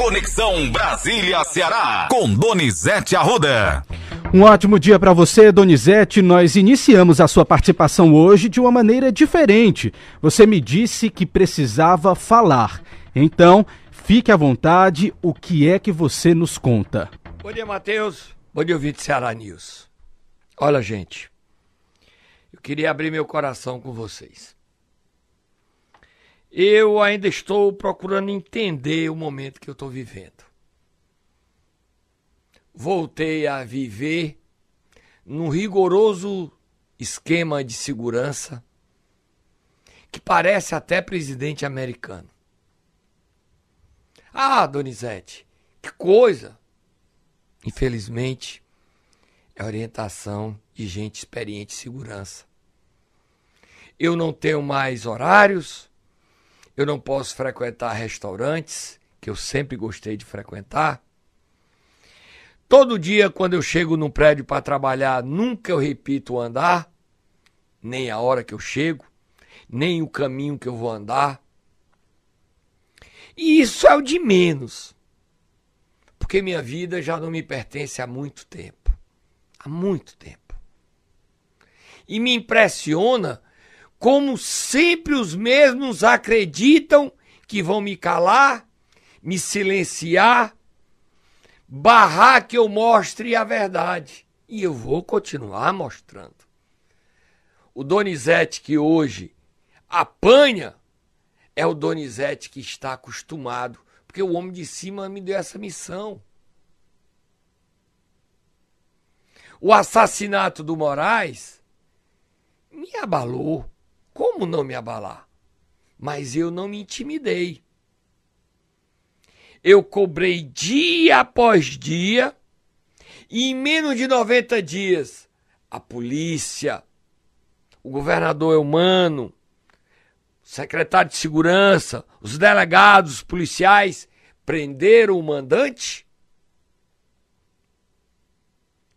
Conexão Brasília-Ceará, com Donizete Arruda. Um ótimo dia para você, Donizete. Nós iniciamos a sua participação hoje de uma maneira diferente. Você me disse que precisava falar. Então, fique à vontade. O que é que você nos conta? Bom dia, Matheus. Bom dia, ouvinte Ceará News. Olha, gente, eu queria abrir meu coração com vocês. Eu ainda estou procurando entender o momento que eu estou vivendo. Voltei a viver num rigoroso esquema de segurança que parece até presidente americano. Ah, Donizete, que coisa! Infelizmente, é orientação de gente experiente em segurança. Eu não tenho mais horários, eu não posso frequentar restaurantes, que eu sempre gostei de frequentar. Todo dia, quando eu chego no prédio para trabalhar, nunca eu repito o andar, nem a hora que eu chego, nem o caminho que eu vou andar. E isso é o de menos, porque minha vida já não me pertence há muito tempo há muito tempo. E me impressiona como sempre os mesmos acreditam que vão me calar, me silenciar, barrar que eu mostre a verdade. E eu vou continuar mostrando. O Donizete que hoje apanha é o Donizete que está acostumado, porque o homem de cima me deu essa missão. O assassinato do Moraes me abalou. Como não me abalar? Mas eu não me intimidei. Eu cobrei dia após dia e em menos de 90 dias a polícia, o governador Eumano, o secretário de segurança, os delegados, os policiais prenderam o mandante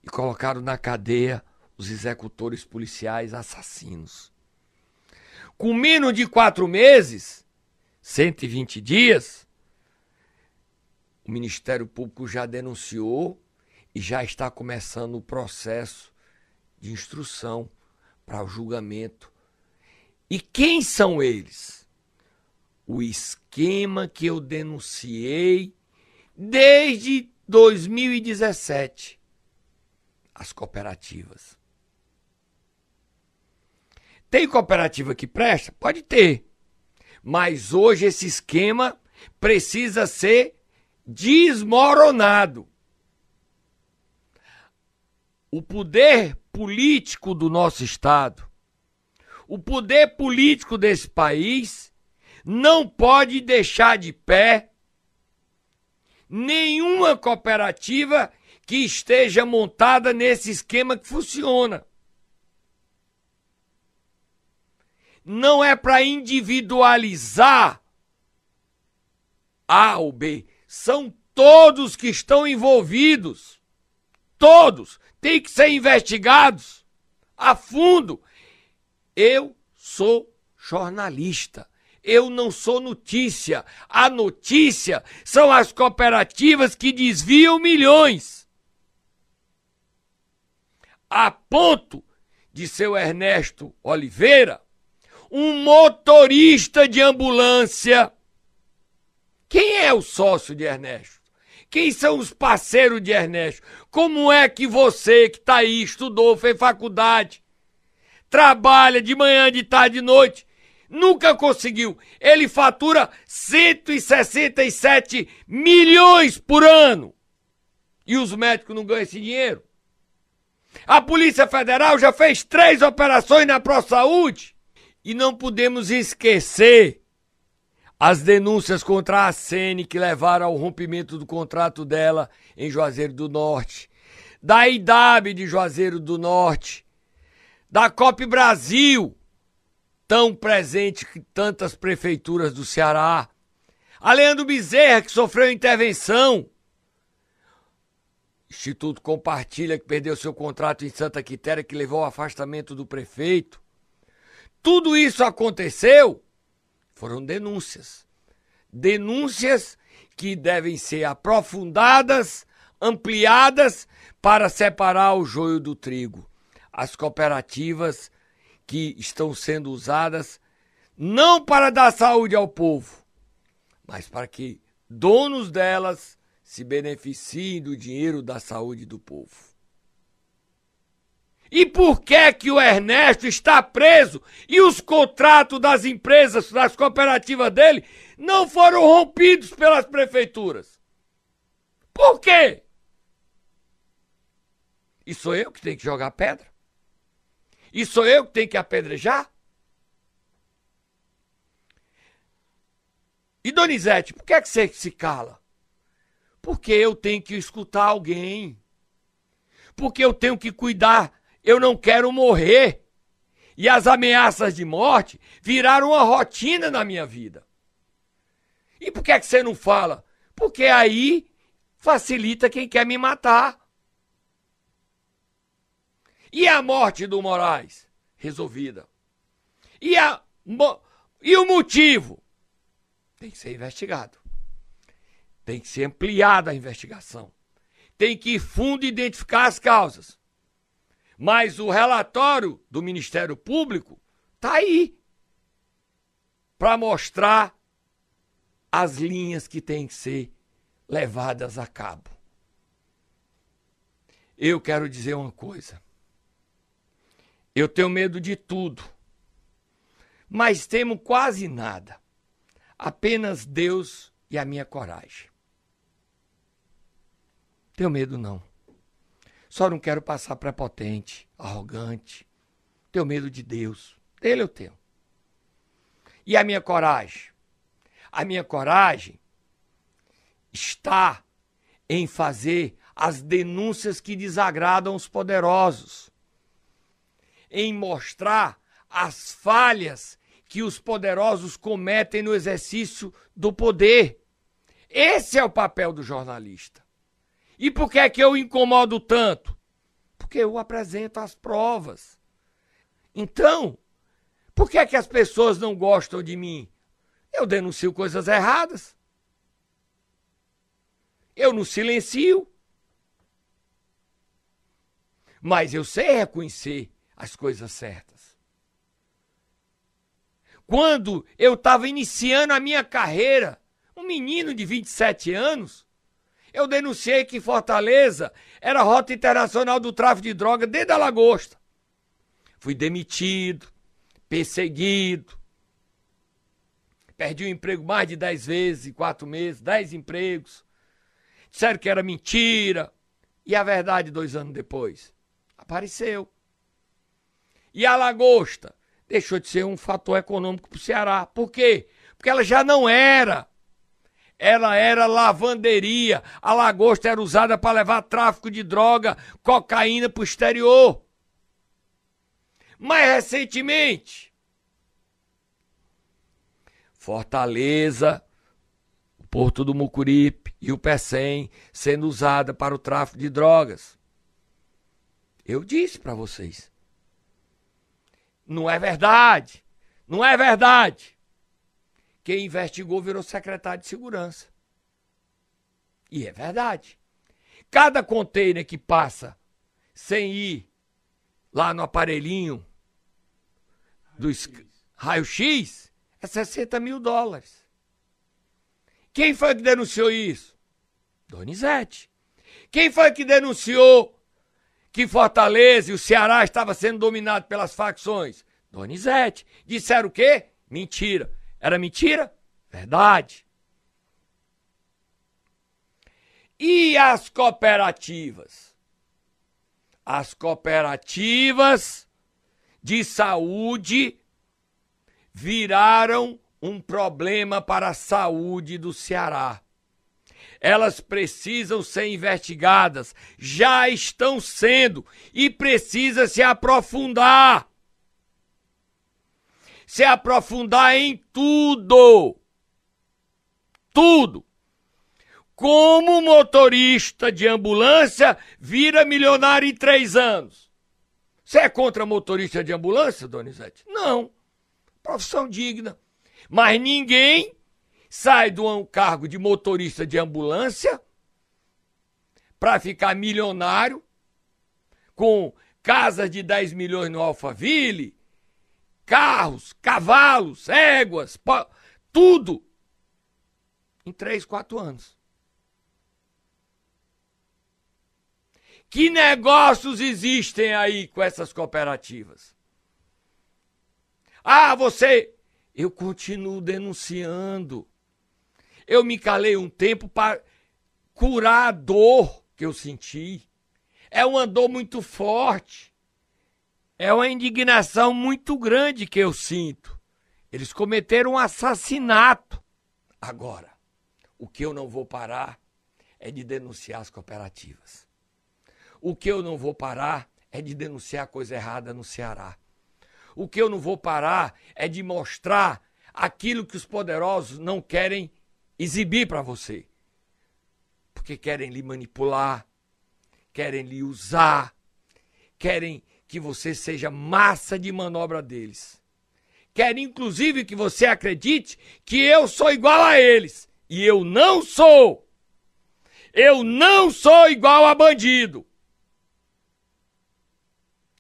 e colocaram na cadeia os executores policiais assassinos. Com menos de quatro meses, 120 dias, o Ministério Público já denunciou e já está começando o processo de instrução para o julgamento. E quem são eles? O esquema que eu denunciei desde 2017 as cooperativas. Tem cooperativa que presta? Pode ter. Mas hoje esse esquema precisa ser desmoronado. O poder político do nosso Estado, o poder político desse país, não pode deixar de pé nenhuma cooperativa que esteja montada nesse esquema que funciona. Não é para individualizar A ou B, são todos que estão envolvidos. Todos têm que ser investigados a fundo. Eu sou jornalista. Eu não sou notícia. A notícia são as cooperativas que desviam milhões a ponto de seu Ernesto Oliveira, um motorista de ambulância. Quem é o sócio de Ernesto? Quem são os parceiros de Ernesto? Como é que você que está aí, estudou, fez faculdade, trabalha de manhã, de tarde, de noite, nunca conseguiu? Ele fatura 167 milhões por ano. E os médicos não ganham esse dinheiro? A Polícia Federal já fez três operações na ProSaúde. E não podemos esquecer as denúncias contra a Sene que levaram ao rompimento do contrato dela em Juazeiro do Norte, da IDAB de Juazeiro do Norte, da COP Brasil, tão presente que tantas prefeituras do Ceará, a Leandro Bezerra que sofreu intervenção Instituto Compartilha, que perdeu seu contrato em Santa Quitéria, que levou ao afastamento do prefeito. Tudo isso aconteceu, foram denúncias. Denúncias que devem ser aprofundadas, ampliadas para separar o joio do trigo. As cooperativas que estão sendo usadas não para dar saúde ao povo, mas para que donos delas se beneficiem do dinheiro da saúde do povo. E por que que o Ernesto está preso e os contratos das empresas, das cooperativas dele, não foram rompidos pelas prefeituras? Por quê? E sou eu que tenho que jogar pedra? E sou eu que tenho que apedrejar? E Donizete, por que, é que você se cala? Porque eu tenho que escutar alguém. Porque eu tenho que cuidar eu não quero morrer. E as ameaças de morte viraram uma rotina na minha vida. E por que, é que você não fala? Porque aí facilita quem quer me matar. E a morte do Moraes? Resolvida. E, a, e o motivo? Tem que ser investigado. Tem que ser ampliada a investigação. Tem que fundo identificar as causas. Mas o relatório do Ministério Público está aí para mostrar as linhas que têm que ser levadas a cabo. Eu quero dizer uma coisa. Eu tenho medo de tudo, mas temo quase nada. Apenas Deus e a minha coragem. Tenho medo não. Só não quero passar prepotente, arrogante. Tenho medo de Deus. Dele eu tenho. E a minha coragem? A minha coragem está em fazer as denúncias que desagradam os poderosos, em mostrar as falhas que os poderosos cometem no exercício do poder. Esse é o papel do jornalista. E por que é que eu incomodo tanto? Porque eu apresento as provas. Então, por que é que as pessoas não gostam de mim? Eu denuncio coisas erradas. Eu não silencio. Mas eu sei reconhecer as coisas certas. Quando eu estava iniciando a minha carreira, um menino de 27 anos, eu denunciei que Fortaleza era rota internacional do tráfico de droga desde a lagosta. Fui demitido, perseguido. Perdi o emprego mais de dez vezes em quatro meses, dez empregos. Disseram que era mentira. E a verdade, dois anos depois, apareceu. E a lagosta deixou de ser um fator econômico para o Ceará. Por quê? Porque ela já não era ela era lavanderia. A lagosta era usada para levar tráfico de droga, cocaína para o exterior. Mais recentemente, Fortaleza, o Porto do Mucuripe e o Pecém sendo usada para o tráfico de drogas. Eu disse para vocês. Não é verdade. Não é verdade. Quem investigou virou secretário de segurança. E é verdade. Cada container que passa sem ir lá no aparelhinho do raio-x é 60 mil dólares. Quem foi que denunciou isso? Donizete. Quem foi que denunciou que Fortaleza e o Ceará estava sendo dominado pelas facções? Donizete. Disseram o quê? Mentira. Era mentira? Verdade. E as cooperativas? As cooperativas de saúde viraram um problema para a saúde do Ceará. Elas precisam ser investigadas, já estão sendo e precisa se aprofundar se aprofundar em tudo. Tudo. Como motorista de ambulância vira milionário em três anos? Você é contra motorista de ambulância, Donizete? Não. Profissão digna. Mas ninguém sai um cargo de motorista de ambulância para ficar milionário com casas de 10 milhões no Alphaville, carros, cavalos, éguas, tudo em 3, 4 anos. Que negócios existem aí com essas cooperativas? Ah, você. Eu continuo denunciando. Eu me calei um tempo para curar a dor que eu senti. É uma dor muito forte. É uma indignação muito grande que eu sinto. Eles cometeram um assassinato. Agora, o que eu não vou parar é de denunciar as cooperativas. O que eu não vou parar é de denunciar coisa errada no Ceará. O que eu não vou parar é de mostrar aquilo que os poderosos não querem exibir para você. Porque querem lhe manipular, querem lhe usar, querem que você seja massa de manobra deles. Querem inclusive que você acredite que eu sou igual a eles. E eu não sou. Eu não sou igual a bandido.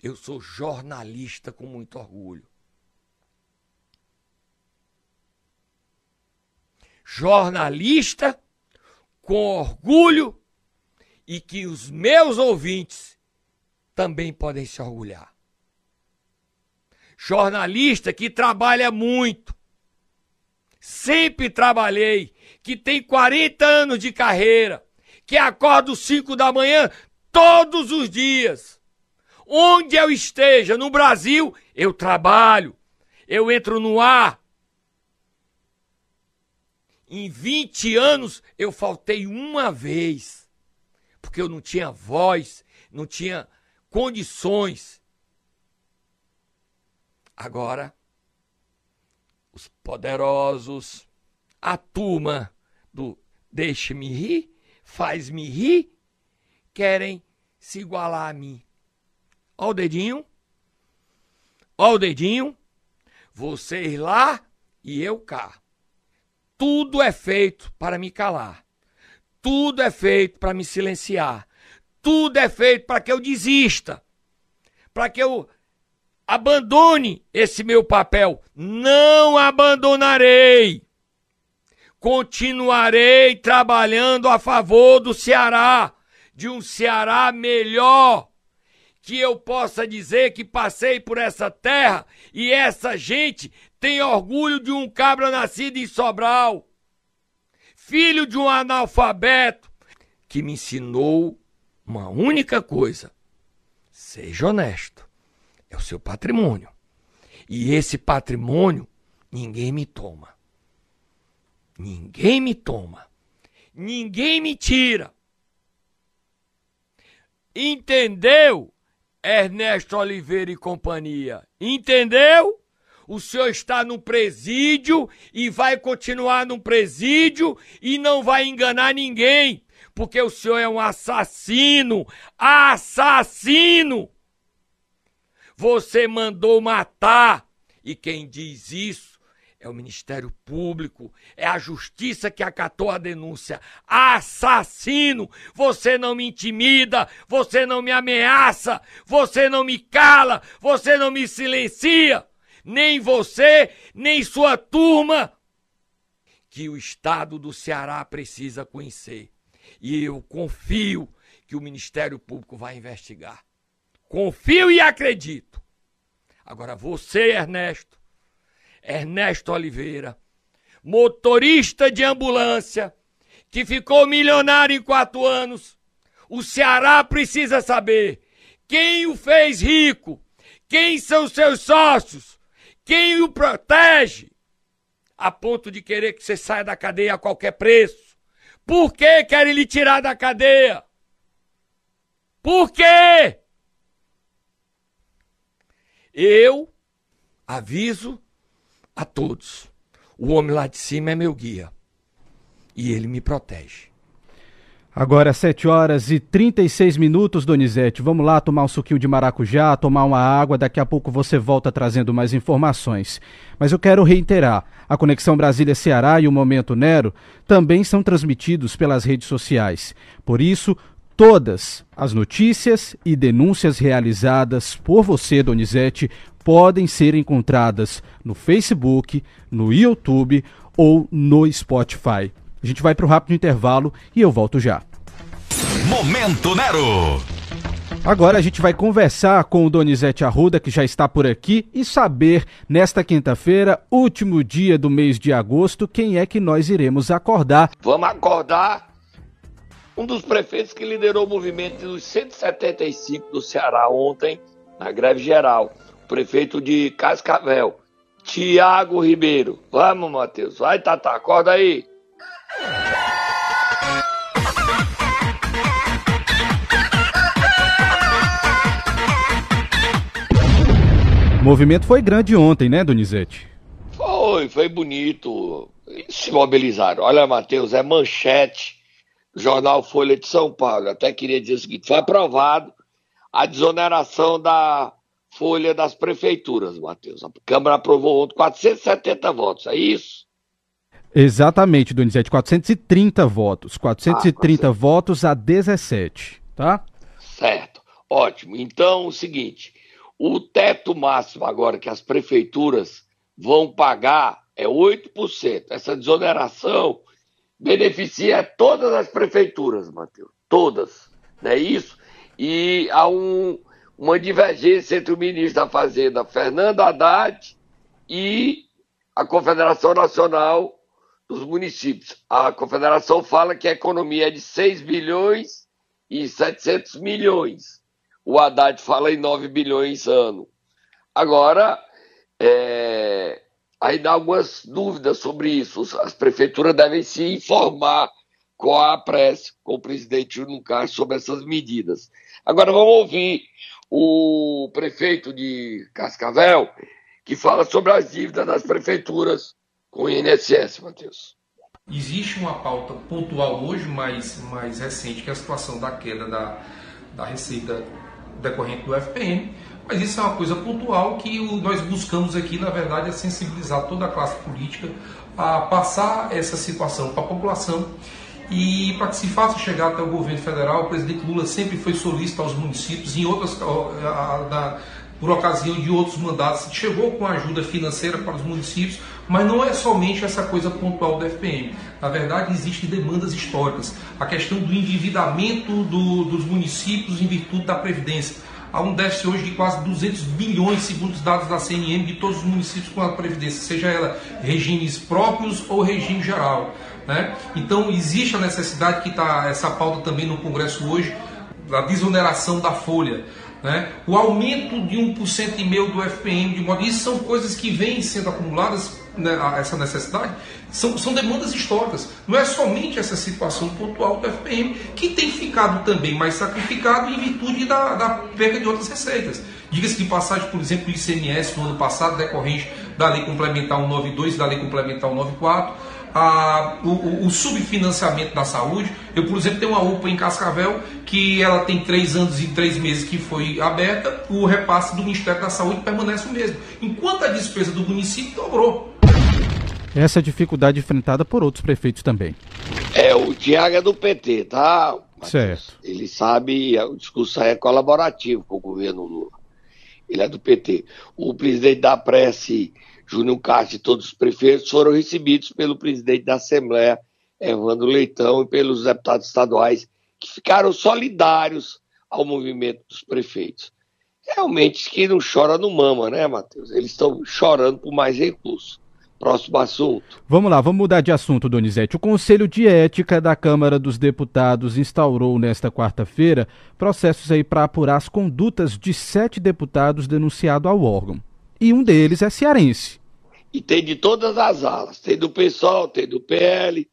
Eu sou jornalista com muito orgulho. Jornalista com orgulho e que os meus ouvintes também podem se orgulhar. Jornalista que trabalha muito. Sempre trabalhei, que tem 40 anos de carreira, que acorda às 5 da manhã todos os dias Onde eu esteja, no Brasil, eu trabalho, eu entro no ar. Em 20 anos eu faltei uma vez, porque eu não tinha voz, não tinha condições. Agora, os poderosos, a turma do deixe-me rir, faz-me rir, querem se igualar a mim. Ó o dedinho. Ó o dedinho. Vocês lá e eu cá. Tudo é feito para me calar. Tudo é feito para me silenciar. Tudo é feito para que eu desista. Para que eu abandone esse meu papel. Não abandonarei. Continuarei trabalhando a favor do Ceará, de um Ceará melhor que eu possa dizer que passei por essa terra e essa gente tem orgulho de um cabra nascido em Sobral, filho de um analfabeto, que me ensinou uma única coisa: seja honesto, é o seu patrimônio. E esse patrimônio ninguém me toma. Ninguém me toma. Ninguém me tira. Entendeu? Ernesto Oliveira e companhia. Entendeu? O senhor está no presídio e vai continuar no presídio e não vai enganar ninguém, porque o senhor é um assassino. Assassino! Você mandou matar. E quem diz isso é o Ministério Público, é a Justiça que acatou a denúncia. Assassino! Você não me intimida, você não me ameaça, você não me cala, você não me silencia, nem você, nem sua turma, que o Estado do Ceará precisa conhecer. E eu confio que o Ministério Público vai investigar. Confio e acredito. Agora, você, Ernesto, Ernesto Oliveira, motorista de ambulância, que ficou milionário em quatro anos. O Ceará precisa saber quem o fez rico, quem são seus sócios, quem o protege, a ponto de querer que você saia da cadeia a qualquer preço. Por que querem lhe tirar da cadeia? Por quê? Eu aviso a todos. O homem lá de cima é meu guia. E ele me protege. Agora 7 horas e 36 minutos, Donizete. Vamos lá tomar um suquinho de maracujá, tomar uma água. Daqui a pouco você volta trazendo mais informações. Mas eu quero reiterar: a Conexão Brasília-Ceará e o Momento Nero também são transmitidos pelas redes sociais. Por isso, todas as notícias e denúncias realizadas por você, Donizete, podem ser encontradas no Facebook, no YouTube ou no Spotify. A gente vai para o rápido intervalo e eu volto já. Momento Nero. Agora a gente vai conversar com o Donizete Arruda, que já está por aqui, e saber, nesta quinta-feira, último dia do mês de agosto, quem é que nós iremos acordar. Vamos acordar um dos prefeitos que liderou o movimento dos 175 do Ceará ontem, na greve geral, o prefeito de Cascavel, Tiago Ribeiro. Vamos, Matheus. Vai, Tata, acorda aí. O movimento foi grande ontem, né, Donizete? Foi, foi bonito. Se mobilizaram. Olha, Matheus, é manchete jornal Folha de São Paulo. Até queria dizer o seguinte: foi aprovado a desoneração da folha das prefeituras, Matheus. A Câmara aprovou ontem 470 votos, é isso? Exatamente, Donizete, 430 votos. 430 ah, votos a 17, tá? Certo, ótimo. Então, o seguinte, o teto máximo agora que as prefeituras vão pagar é 8%. Essa desoneração beneficia todas as prefeituras, Matheus, todas, não é isso? E há um, uma divergência entre o ministro da Fazenda, Fernando Haddad, e a Confederação Nacional dos municípios. A confederação fala que a economia é de 6 bilhões e 700 milhões. O Haddad fala em 9 bilhões ano. Agora, é, ainda há algumas dúvidas sobre isso. As prefeituras devem se informar com a prece, com o presidente Júnior sobre essas medidas. Agora vamos ouvir o prefeito de Cascavel, que fala sobre as dívidas das prefeituras com o INSS, Matheus. Existe uma pauta pontual hoje, mais, mais recente, que é a situação da queda da, da receita decorrente do FPM, mas isso é uma coisa pontual que o, nós buscamos aqui, na verdade, é sensibilizar toda a classe política a passar essa situação para a população e para que se faça chegar até o governo federal, o presidente Lula sempre foi solícito aos municípios, em outras, a, a, por ocasião de outros mandatos, chegou com ajuda financeira para os municípios, mas não é somente essa coisa pontual do FPM. Na verdade, existem demandas históricas. A questão do endividamento do, dos municípios em virtude da Previdência. Há um déficit hoje de quase 200 bilhões, segundo os dados da CNM, de todos os municípios com a Previdência, seja ela regimes próprios ou regime geral. Né? Então, existe a necessidade que está essa pauta também no Congresso hoje, da desoneração da folha. Né? O aumento de 1% e meio do FPM, de modo isso são coisas que vêm sendo acumuladas, né, essa necessidade, são, são demandas históricas. Não é somente essa situação pontual do FPM, que tem ficado também mais sacrificado em virtude da, da perda de outras receitas. Diga-se de passagem, por exemplo, o ICMS no ano passado, decorrente da Lei Complementar 192 e da Lei Complementar 194, a, o, o, subfinanciamento da saúde. Eu, por exemplo, tenho uma UPA em Cascavel que ela tem três anos e três meses que foi aberta, o repasse do Ministério da Saúde permanece o mesmo, enquanto a despesa do município dobrou. Essa dificuldade enfrentada por outros prefeitos também. É, o Tiago é do PT, tá? certo. Ele sabe, o discurso é colaborativo com o governo Lula. Ele é do PT. O presidente da Prece Júnior Castro e todos os prefeitos foram recebidos pelo presidente da Assembleia, Evandro Leitão, e pelos deputados estaduais, que ficaram solidários ao movimento dos prefeitos. Realmente, que não chora no mama, né, Matheus? Eles estão chorando por mais recursos. Próximo assunto. Vamos lá, vamos mudar de assunto, Donizete. O Conselho de Ética da Câmara dos Deputados instaurou nesta quarta-feira processos aí para apurar as condutas de sete deputados denunciados ao órgão e um deles é cearense. E tem de todas as alas: tem do PSOL, tem do PL,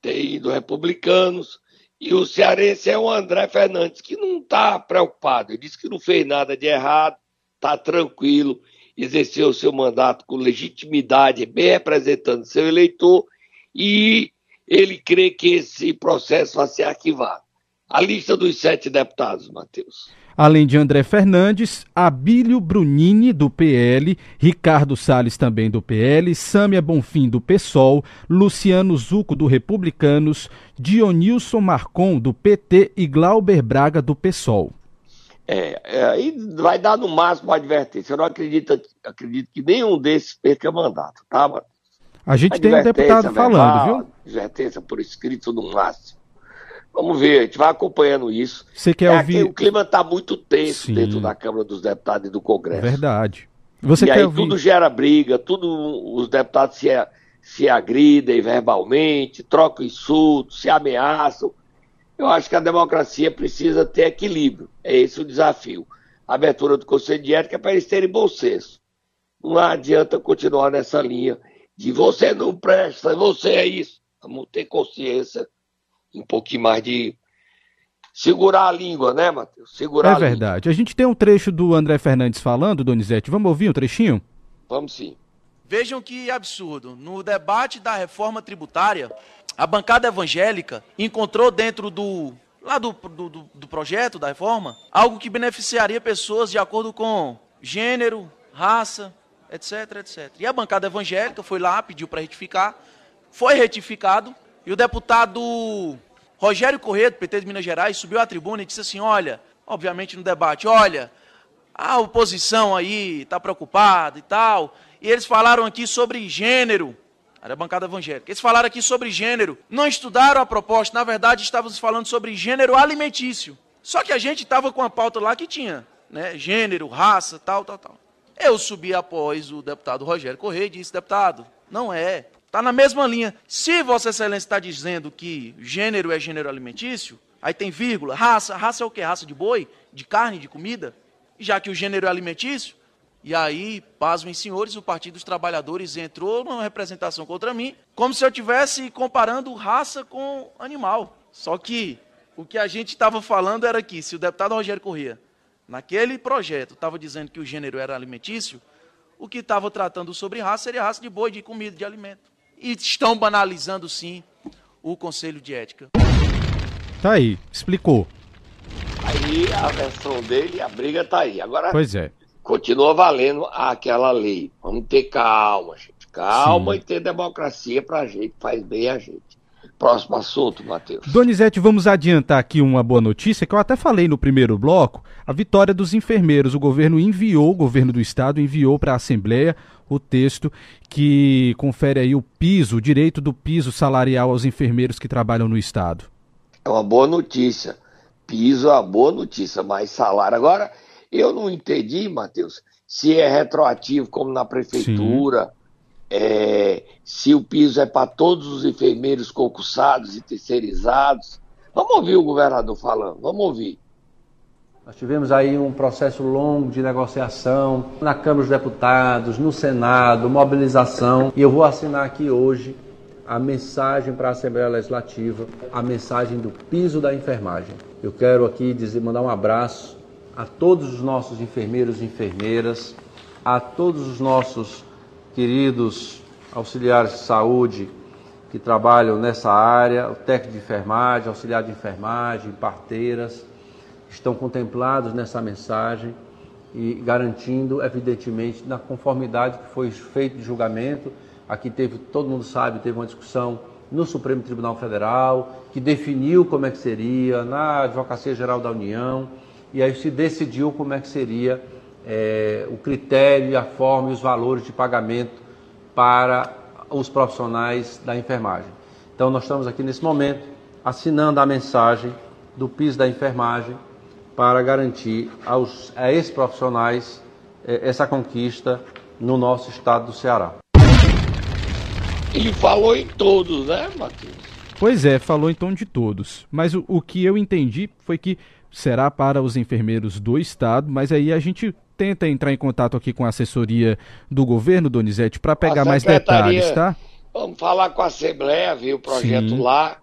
tem do Republicanos. E o cearense é o André Fernandes, que não está preocupado. Ele disse que não fez nada de errado, está tranquilo, exerceu o seu mandato com legitimidade, bem representando seu eleitor. E ele crê que esse processo vai ser arquivado. A lista dos sete deputados, Matheus. Além de André Fernandes, Abílio Brunini, do PL, Ricardo Salles, também do PL, Sâmia Bonfim, do PSOL, Luciano Zuco, do Republicanos, Dionilson Marcon, do PT e Glauber Braga, do PSOL. É, é, aí vai dar no máximo advertência. Eu não acredito, acredito que nenhum desses perca mandato, tá, mano? A gente tem um deputado verbal, falando, viu? Advertência por escrito no máximo. Vamos ver, a gente vai acompanhando isso. Você quer é ouvir? Aqui, o clima está muito tenso Sim. dentro da Câmara dos Deputados e do Congresso. Verdade. Você e quer aí ouvir? tudo gera briga, tudo os deputados se, se agridem verbalmente, trocam insultos, se ameaçam. Eu acho que a democracia precisa ter equilíbrio. É esse o desafio. A abertura do Conselho de Ética é para eles terem bom senso. Não adianta continuar nessa linha de você não presta, você é isso. Vamos ter consciência um pouquinho mais de segurar a língua, né, Matheus? Segurar é verdade. A gente tem um trecho do André Fernandes falando, Donizete. Vamos ouvir um trechinho? Vamos sim. Vejam que absurdo. No debate da reforma tributária, a bancada evangélica encontrou dentro do lá do, do, do, projeto da reforma algo que beneficiaria pessoas de acordo com gênero, raça, etc, etc. E a bancada evangélica foi lá, pediu para retificar, foi retificado e o deputado Rogério Corrêa, do PT de Minas Gerais, subiu à tribuna e disse assim: olha, obviamente no debate, olha, a oposição aí está preocupada e tal. E eles falaram aqui sobre gênero. Era a bancada evangélica. Eles falaram aqui sobre gênero. Não estudaram a proposta. Na verdade, estávamos falando sobre gênero alimentício. Só que a gente estava com a pauta lá que tinha, né? Gênero, raça, tal, tal, tal. Eu subi após o deputado Rogério Correia e disse, deputado, não é. Está na mesma linha. Se Vossa Excelência está dizendo que gênero é gênero alimentício, aí tem vírgula, raça, raça é o que? Raça de boi, de carne, de comida? Já que o gênero é alimentício, e aí, pasmem senhores, o Partido dos Trabalhadores entrou numa representação contra mim, como se eu estivesse comparando raça com animal. Só que o que a gente estava falando era que se o deputado Rogério Corrêa, naquele projeto, estava dizendo que o gênero era alimentício, o que estava tratando sobre raça seria raça de boi, de comida, de alimento e estão banalizando sim o Conselho de Ética. Tá aí, explicou. Aí a versão dele, a briga tá aí. Agora, pois é. continua valendo aquela lei. Vamos ter calma, gente. Calma sim. e ter democracia pra gente, faz bem a gente. Próximo assunto, Matheus. Donizete, vamos adiantar aqui uma boa notícia que eu até falei no primeiro bloco. A vitória dos enfermeiros. O governo enviou, o governo do estado enviou para a Assembleia o texto que confere aí o piso, o direito do piso salarial aos enfermeiros que trabalham no estado. É uma boa notícia. Piso é uma boa notícia, mas salário. Agora, eu não entendi, Matheus, se é retroativo como na prefeitura. Sim é, se o piso é para todos os enfermeiros concursados e terceirizados. Vamos ouvir o governador falando, vamos ouvir. Nós tivemos aí um processo longo de negociação na Câmara dos Deputados, no Senado, mobilização, e eu vou assinar aqui hoje a mensagem para a Assembleia Legislativa, a mensagem do piso da enfermagem. Eu quero aqui dizer, mandar um abraço a todos os nossos enfermeiros e enfermeiras, a todos os nossos queridos auxiliares de saúde que trabalham nessa área, o técnico de enfermagem, auxiliar de enfermagem, parteiras, estão contemplados nessa mensagem e garantindo, evidentemente, na conformidade que foi feito de julgamento. Aqui teve, todo mundo sabe, teve uma discussão no Supremo Tribunal Federal, que definiu como é que seria, na Advocacia Geral da União, e aí se decidiu como é que seria é, o critério, a forma e os valores de pagamento para os profissionais da enfermagem. Então, nós estamos aqui nesse momento assinando a mensagem do piso da enfermagem para garantir aos, a esses profissionais é, essa conquista no nosso estado do Ceará. Ele falou em todos, né, Matheus? Pois é, falou em tom de todos. Mas o, o que eu entendi foi que será para os enfermeiros do estado, mas aí a gente tenta entrar em contato aqui com a assessoria do governo, Donizete, para pegar mais detalhes, tá? Vamos falar com a Assembleia, ver o projeto Sim. lá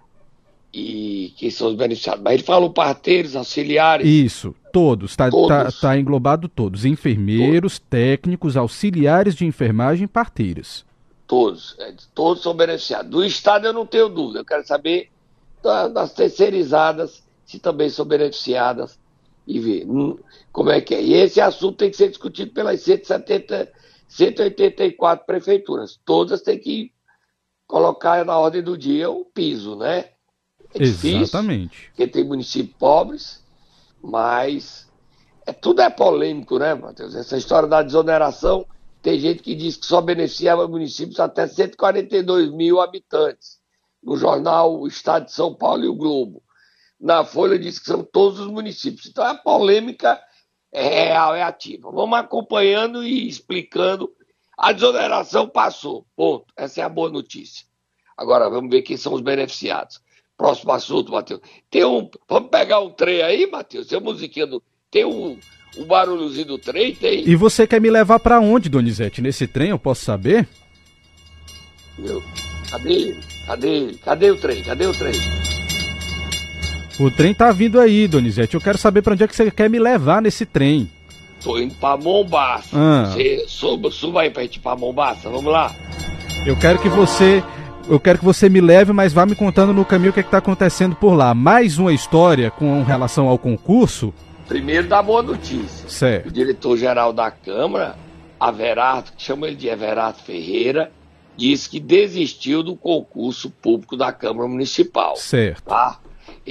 e quem são os beneficiados. Mas ele falou parteiros, auxiliares. Isso, todos. Está tá, tá englobado todos. Enfermeiros, todos. técnicos, auxiliares de enfermagem, parteiras. Todos. É, todos são beneficiados. Do Estado eu não tenho dúvida. Eu quero saber das terceirizadas se também são beneficiadas e ver como é que é. E esse assunto tem que ser discutido pelas 170, 184 prefeituras. Todas têm que colocar na ordem do dia o piso, né? É difícil, Exatamente. Porque tem municípios pobres, mas é, tudo é polêmico, né, Matheus? Essa história da desoneração, tem gente que diz que só beneficiava municípios até 142 mil habitantes. No jornal O Estado de São Paulo e o Globo. Na Folha diz que são todos os municípios. Então a polêmica é real, é ativa. Vamos acompanhando e explicando. A desoneração passou. Ponto. Essa é a boa notícia. Agora vamos ver quem são os beneficiados. Próximo assunto, Matheus. Tem um. Vamos pegar um trem aí, Matheus? Tem a musiquinha do. Tem um, um barulhozinho do trem, tem. E você quer me levar para onde, Donizete? Nesse trem, eu posso saber? Meu, cadê ele? Cadê ele? Cadê o trem? Cadê o trem? O trem tá vindo aí, Donizete. Eu quero saber para onde é que você quer me levar nesse trem. Tô indo pra Mombaça. Ah. Você suba, suba aí pra gente ir pra Mombaça, vamos lá. Eu quero que você eu quero que você me leve, mas vá me contando no caminho o que é está acontecendo por lá. Mais uma história com relação ao concurso? Primeiro da boa notícia. Certo. O diretor-geral da Câmara, Averardo, que chama ele de Everardo Ferreira, disse que desistiu do concurso público da Câmara Municipal. Certo. Tá?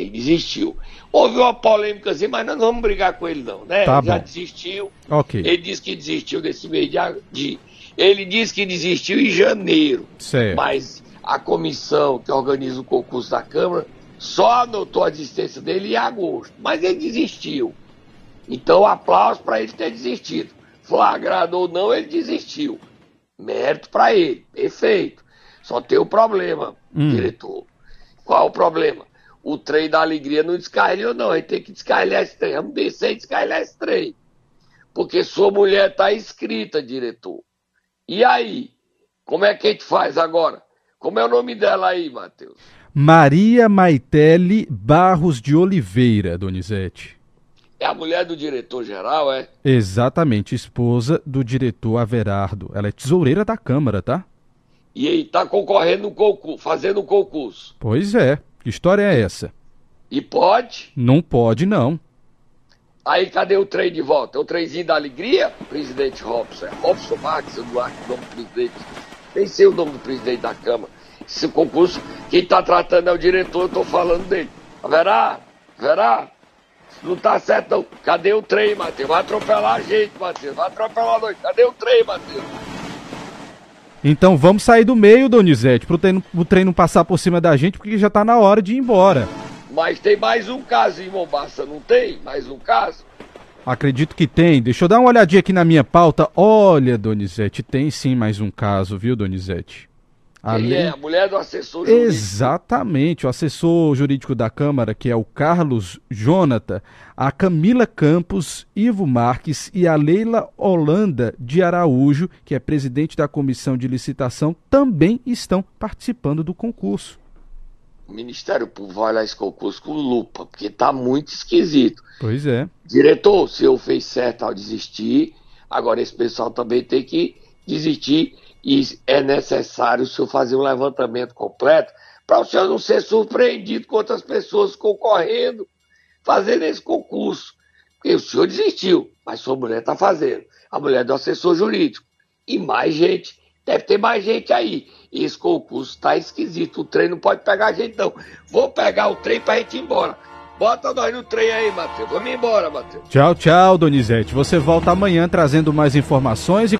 Ele desistiu. Houve uma polêmica assim, mas nós não vamos brigar com ele não, né? Tá ele já bom. desistiu. Ok. Ele disse que desistiu desse mês de. Ele disse que desistiu em janeiro. Certo. Mas a comissão que organiza o concurso da Câmara só anotou a desistência dele em agosto, mas ele desistiu. Então, aplauso para ele ter desistido. Flagrado ou não, ele desistiu. Mérito para ele, perfeito. Só tem um problema, hum. diretor. Qual o problema? O trem da alegria não descarrilhou, não. A gente tem que descarrilhar esse trem. Vamos descer e descarrilhar esse trem. Porque sua mulher está inscrita, diretor. E aí? Como é que a gente faz agora? Como é o nome dela aí, Matheus? Maria Maitele Barros de Oliveira, Donizete. É a mulher do diretor-geral, é? Exatamente, esposa do diretor Averardo. Ela é tesoureira da Câmara, tá? E aí, tá concorrendo no concurso, fazendo o um concurso. Pois é. Que história é essa? E pode? Não pode, não. Aí, cadê o trem de volta? É o trenzinho da alegria? Presidente Robson. É Robson Marques, eu não acho o nome do presidente nem sei o nome do presidente da Câmara. Esse concurso, quem está tratando é o diretor, eu estou falando dele. Verá, verá, não tá certo não. Cadê o trem, Matheus? Vai atropelar a gente, Matheus. Vai atropelar nós. Cadê o trem, Matheus? Então vamos sair do meio, Donizete, pro trem, o trem não passar por cima da gente, porque já tá na hora de ir embora. Mas tem mais um caso em Mombasa, não tem? Mais um caso? Acredito que tem. Deixa eu dar uma olhadinha aqui na minha pauta. Olha, Donizete, tem sim mais um caso, viu, Donizete? A lei... é? A mulher do assessor jurídico. Exatamente, o assessor jurídico da Câmara, que é o Carlos Jonathan, a Camila Campos, Ivo Marques e a Leila Holanda de Araújo, que é presidente da comissão de licitação, também estão participando do concurso o Ministério Público vai olhar esse concurso com lupa, porque tá muito esquisito. Pois é. Diretor, o senhor fez certo ao desistir, agora esse pessoal também tem que desistir e é necessário o senhor fazer um levantamento completo para o senhor não ser surpreendido com outras pessoas concorrendo, fazendo esse concurso. Porque o senhor desistiu, mas sua mulher está fazendo. A mulher do assessor jurídico. E mais gente Deve ter mais gente aí. Esse concurso tá esquisito. O trem não pode pegar a gente, não. Vou pegar o trem pra gente ir embora. Bota nós no trem aí, Matheus. Vamos embora, Matheus. Tchau, tchau, Donizete. Você volta amanhã trazendo mais informações e